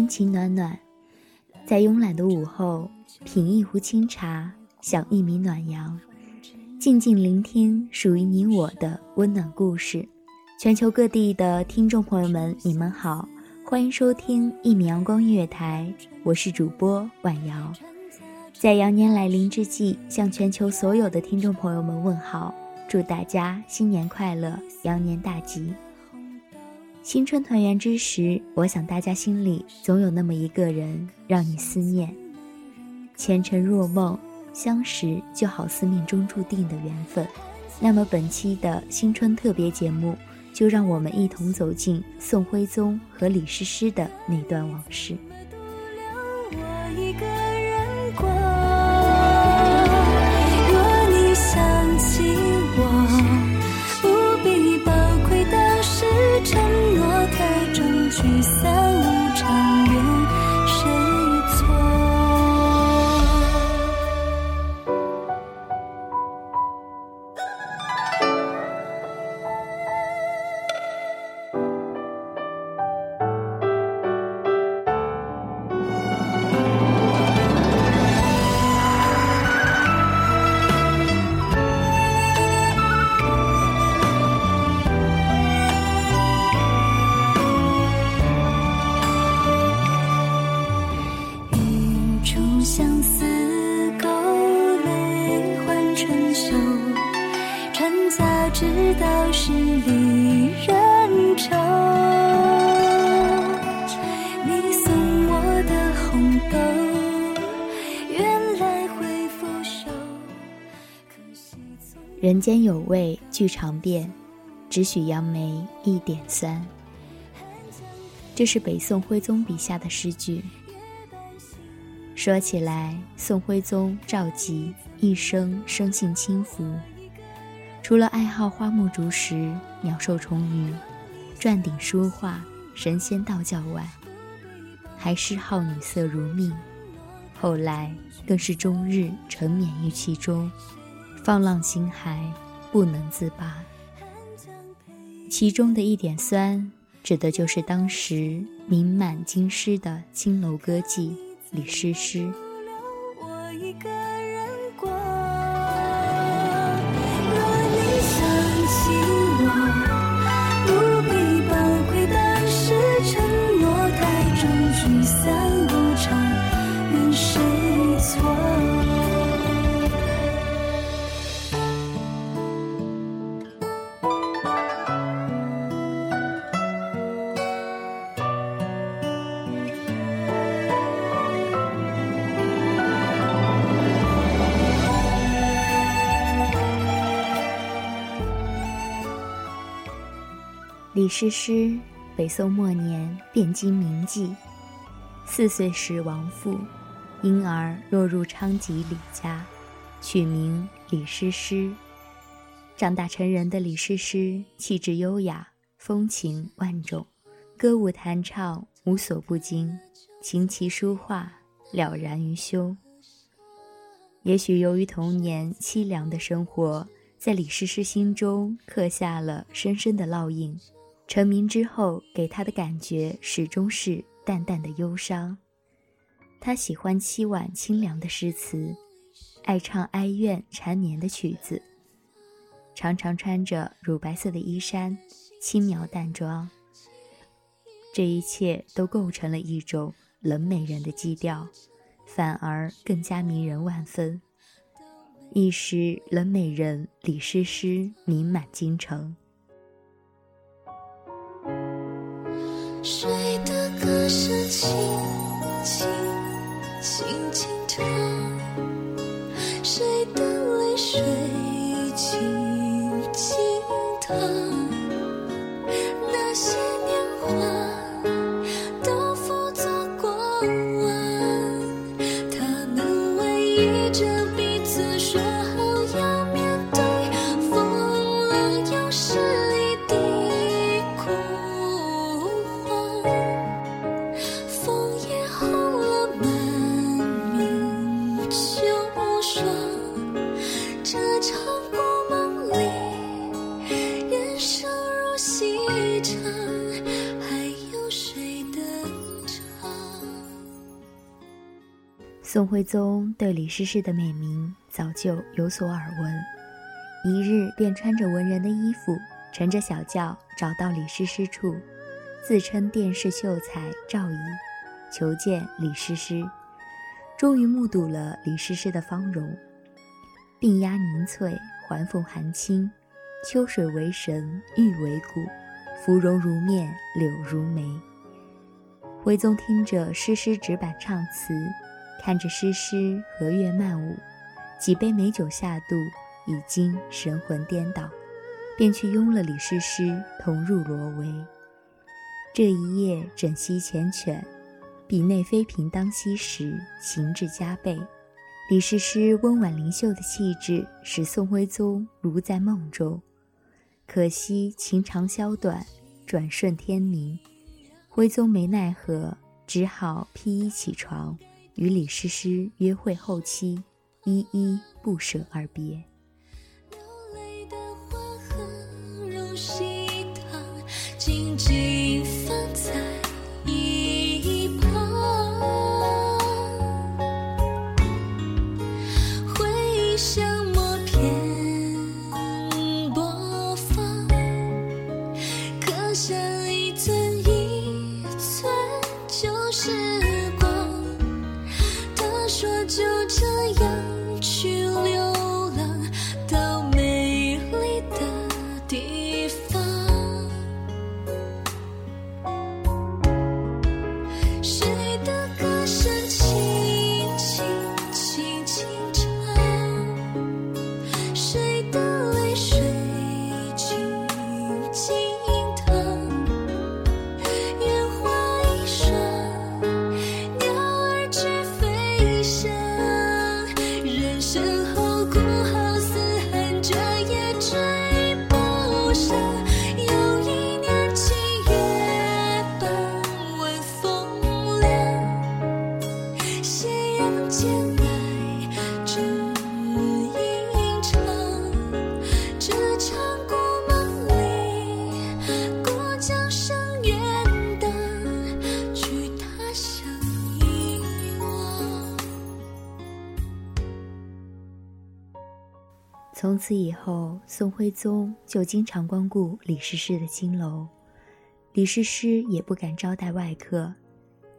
真情暖暖，在慵懒的午后，品一壶清茶，享一米暖阳，静静聆听属于你我的温暖故事。全球各地的听众朋友们，你们好，欢迎收听一米阳光音乐台，我是主播婉瑶。在羊年来临之际，向全球所有的听众朋友们问好，祝大家新年快乐，羊年大吉。新春团圆之时，我想大家心里总有那么一个人让你思念。前尘若梦，相识就好似命中注定的缘分。那么本期的新春特别节目，就让我们一同走进宋徽宗和李师师的那段往事。传家之道是离人愁。你送我的红豆，原来会腐朽。可惜人间有味俱尝遍，只许杨梅一点酸。这是北宋徽宗笔下的诗句。说起来，宋徽宗赵佶一生生性轻浮，除了爱好花木竹石、鸟兽虫鱼、篆鼎书画、神仙道教外，还嗜好女色如命。后来更是终日沉湎于其中，放浪形骸，不能自拔。其中的一点酸，指的就是当时名满京师的青楼歌妓李师师。李师师，北宋末年汴京名妓，四岁时亡父，因而落入昌吉李家，取名李师师。长大成人的李师师，气质优雅，风情万种，歌舞弹唱无所不精，琴棋书画了然于胸。也许由于童年凄凉的生活，在李师师心中刻下了深深的烙印。成名之后，给他的感觉始终是淡淡的忧伤。他喜欢凄婉清凉的诗词，爱唱哀怨缠绵的曲子，常常穿着乳白色的衣衫，轻描淡妆。这一切都构成了一种冷美人的基调，反而更加迷人万分。一时，冷美人李师师名满京城。谁的歌声轻轻轻轻唱？谁的泪水静静淌？那些徽宗对李师师的美名早就有所耳闻，一日便穿着文人的衣服，乘着小轿找到李师师处，自称殿试秀才赵乙，求见李师师。终于目睹了李师师的芳容，鬓鸦凝翠，环凤含青，秋水为神，玉为骨，芙蓉如面，柳如眉。徽宗听着诗诗纸板唱词，看着诗诗和月漫舞，几杯美酒下肚，已经神魂颠倒，便去拥了李师师同入罗帷。这一夜枕溪缱绻，比内妃嫔当夕时，情致加倍。李师师温婉灵秀的气质，使宋徽宗如在梦中。可惜情长宵短，转瞬天明。徽宗没奈何，只好披衣起床，与李诗诗约会后期，依依不舍而别。从此以后，宋徽宗就经常光顾李师师的青楼，李师师也不敢招待外客，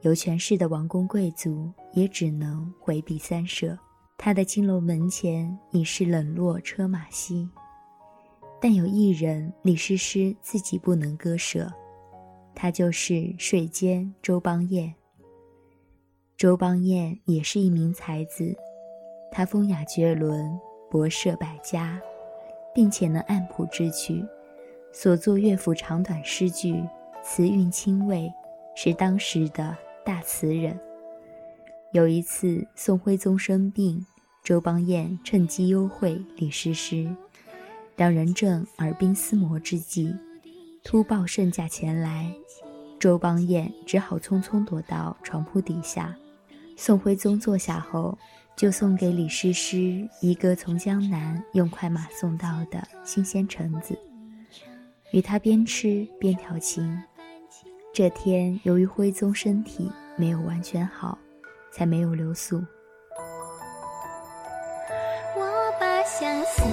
有权势的王公贵族也只能回避三舍。他的青楼门前已是冷落车马稀，但有一人李师师自己不能割舍，他就是睡监周邦彦。周邦彦也是一名才子，他风雅绝伦，博涉百家，并且能按谱制曲，所作乐府长短诗句，词韵清味，是当时的大词人。有一次，宋徽宗生病，周邦彦趁机幽会李师师。两人正耳鬓厮磨之际，突报圣驾前来，周邦彦只好匆匆躲到床铺底下。宋徽宗坐下后，就送给李师师一个从江南用快马送到的新鲜橙子。与他边吃边调情。这天由于徽宗身体没有完全好，才没有留宿。我把相思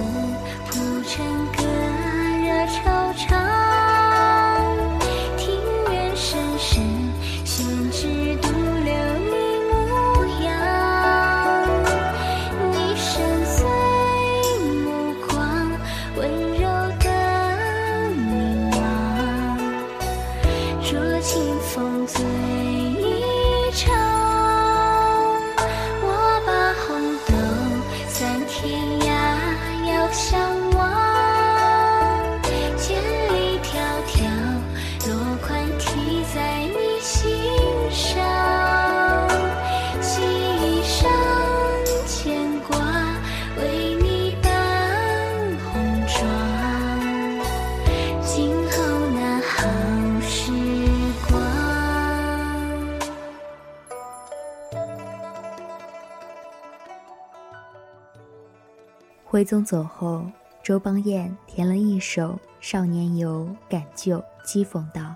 徽宗走后，周邦彦填了一首《少年游》感旧，讥讽道：“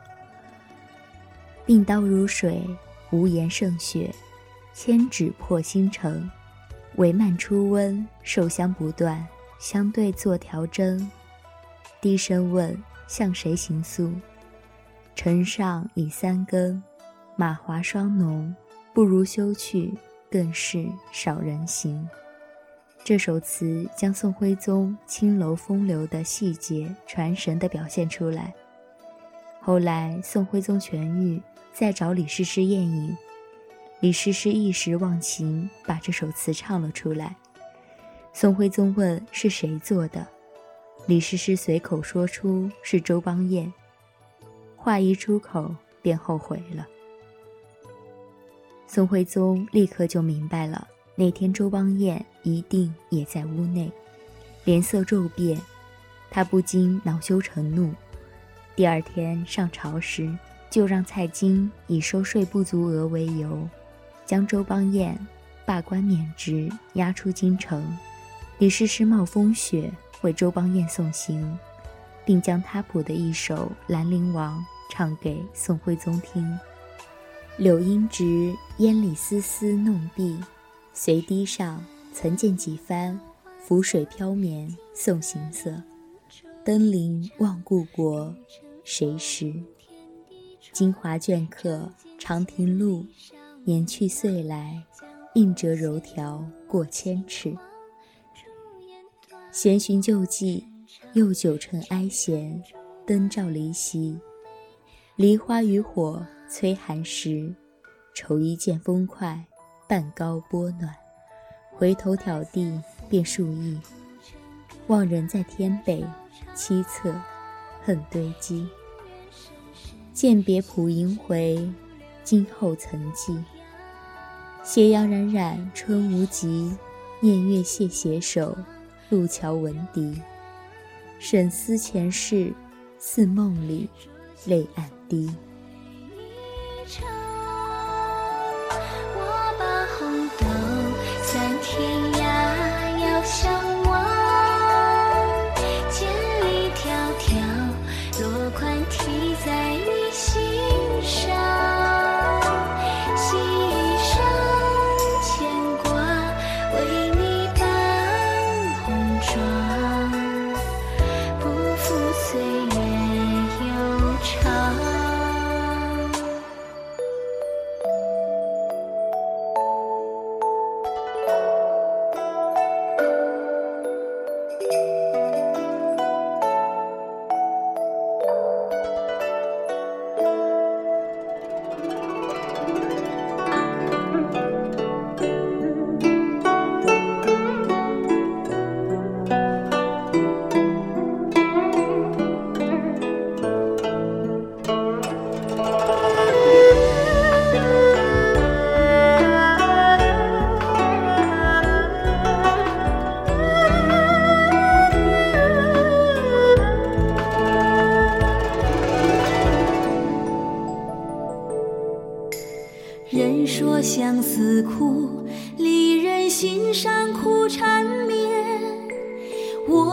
病刀如水，无言胜雪；千纸破星辰，帷幔初温，受香不断，相对作调针。低声问，向谁行诉？城上已三更，马华霜浓，不如休去，更是少人行。”这首词将宋徽宗青楼风流的细节传神地表现出来。后来宋徽宗痊愈，再找李师师宴饮，李师师一时忘情，把这首词唱了出来。宋徽宗问是谁做的，李师师随口说出是周邦彦，话一出口便后悔了。宋徽宗立刻就明白了。那天周邦彦一定也在屋内，脸色骤变，他不禁恼羞成怒。第二天上朝时，就让蔡京以收税不足额为由，将周邦彦罢官免职，押出京城。李师师冒风雪为周邦彦送行，并将他谱的一首《兰陵王》唱给宋徽宗听。柳阴直，烟里丝丝弄碧。随堤上曾见几番，浮水飘绵送行色。登临望故国，谁识？京华镌刻长亭路，年去岁来，应折柔条过千尺。闲寻旧迹，又酒趁哀弦，灯照离席。梨花渔火催寒食，愁一见风快。半高波暖，回头挑地便数亿。望人在天北，凄恻恨堆积。饯别浦萦回，今后曾记。斜阳冉冉春无极，念月谢携手，路桥闻笛。沈思前世，似梦里，泪暗滴。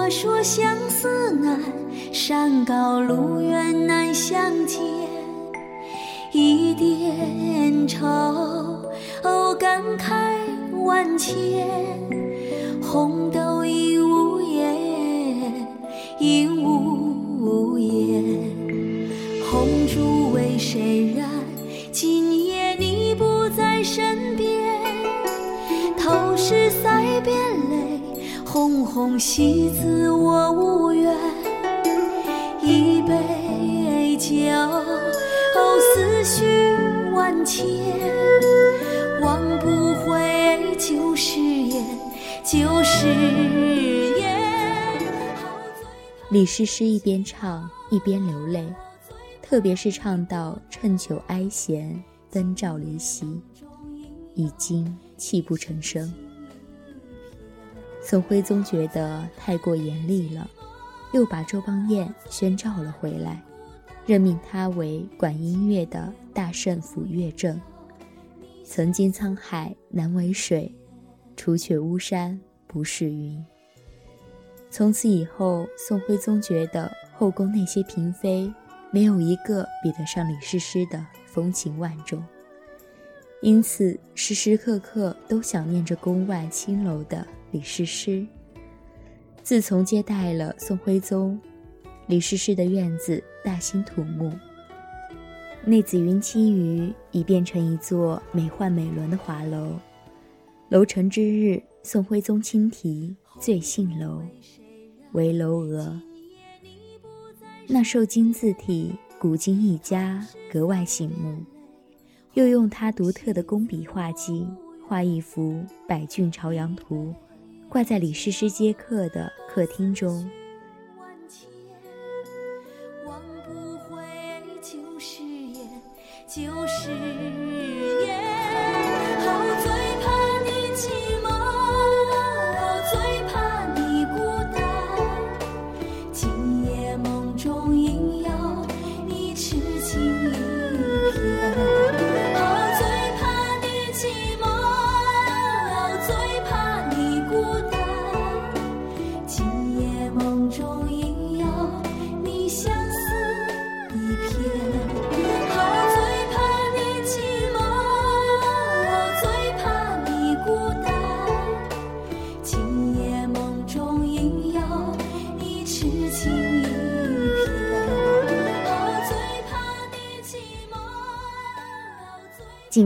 我说相思难，山高路远难相见。一点愁，感慨万千。红豆已无言，红红喜字我无缘。一杯酒，思绪万千，忘不回旧誓言，旧誓言。李师师一边唱一边流泪。特别是唱到“趁酒哀弦，灯照离席”，已经泣不成声。宋徽宗觉得太过严厉了，又把周邦彦宣召了回来，任命他为管音乐的大圣府乐正。曾经沧海难为水，除却巫山不是云。从此以后，宋徽宗觉得后宫那些嫔妃。没有一个比得上李师师的风情万种，因此时时刻刻都想念着宫外青楼的李师师。自从接待了宋徽宗，李师师的院子大兴土木，那紫云栖鱼已变成一座美奂美轮的华楼。楼成之日，宋徽宗亲题醉杏楼，为楼额。那瘦金字体，古今一家，格外醒目。又用他独特的工笔画技，画一幅《百骏朝阳图》，挂在李师师接客的客厅中。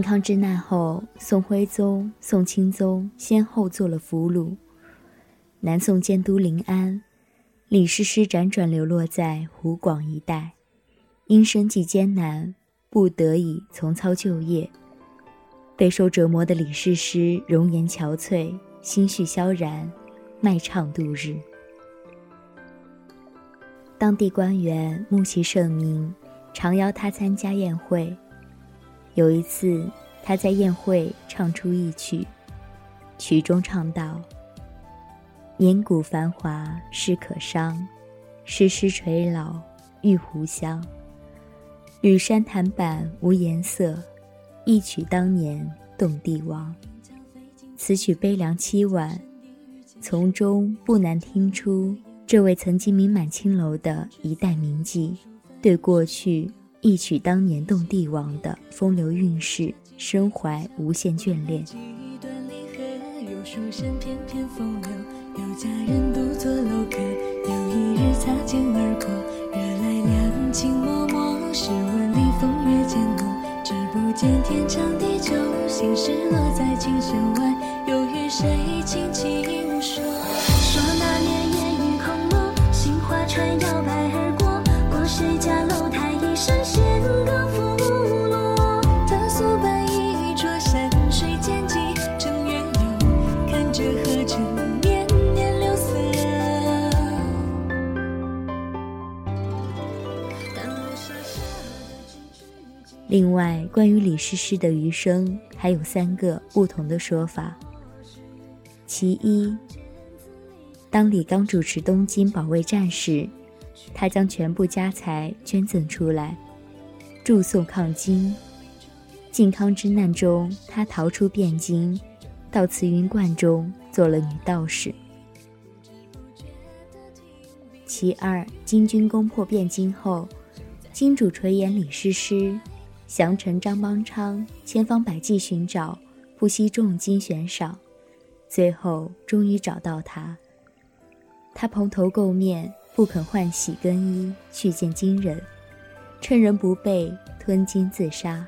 靖康之难后，宋徽宗、宋钦宗先后做了俘虏。南宋监督临安，李师师辗转流落在湖广一带，因生计艰难，不得已从操就业。备受折磨的李师师容颜憔悴，心绪萧然，卖唱度日。当地官员慕其盛名，常邀他参加宴会。有一次，他在宴会唱出一曲，曲中唱道：“年古繁华事可伤，时时垂老玉壶香。吕山檀板无颜色，一曲当年动帝王。”此曲悲凉凄婉，从中不难听出这位曾经名满青楼的一代名妓对过去。一曲当年动帝王的风流韵事，身怀无限眷恋。有书生翩翩风流，有佳人独坐楼阁。有一日擦肩而过，惹来两情脉脉。试问里风月渐浓，只不见天长地久。心事落在琴弦外，又与谁轻轻说？说那年烟雨空蒙，杏花船摇另外，关于李师师的余生，还有三个不同的说法。其一，当李刚主持东京保卫战时，他将全部家财捐赠出来，助宋抗金。靖康之难中，他逃出汴京，到慈云观中做了女道士。其二，金军攻破汴京后，金主垂涎李师师，降臣张邦昌千方百计寻找，不惜重金悬赏，最后终于找到他。他蓬头垢面，不肯换洗更衣去见金人，趁人不备吞金自杀。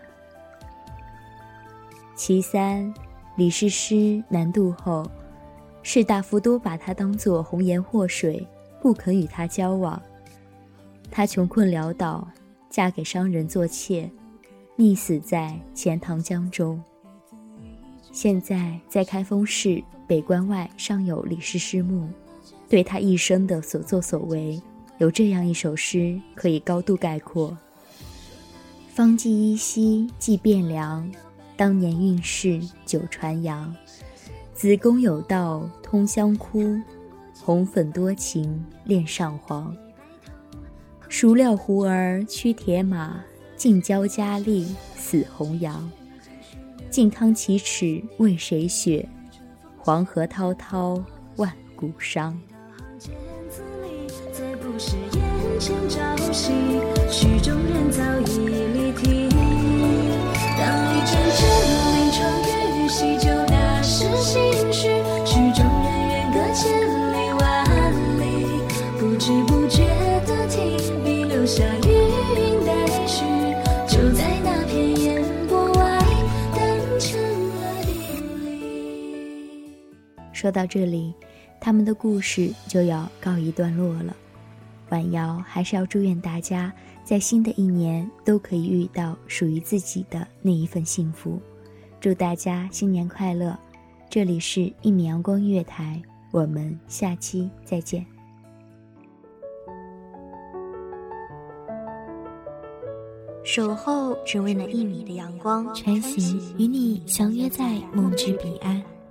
其三，李师师南渡后，士大夫都把他当作红颜祸水。不肯与他交往，他穷困潦倒，嫁给商人做妾，溺死在钱塘江中。现在在开封市北关外尚有李师师墓，对他一生的所作所为，有这样一首诗可以高度概括：方剂依稀即汴梁，当年运势久传扬，子宫有道通香窟。红粉多情恋上皇，孰料胡儿驱铁马，尽交佳丽死洪阳。靖康耻耻为谁雪？黄河滔滔万古伤。曲中人早已离题。当一阵阵说到这里，他们的故事就要告一段落了。晚瑶还是要祝愿大家在新的一年都可以遇到属于自己的那一份幸福。祝大家新年快乐！这里是一米阳光音乐台，我们下期再见。守候只为那一米的阳光，穿行与你相约在梦之彼岸。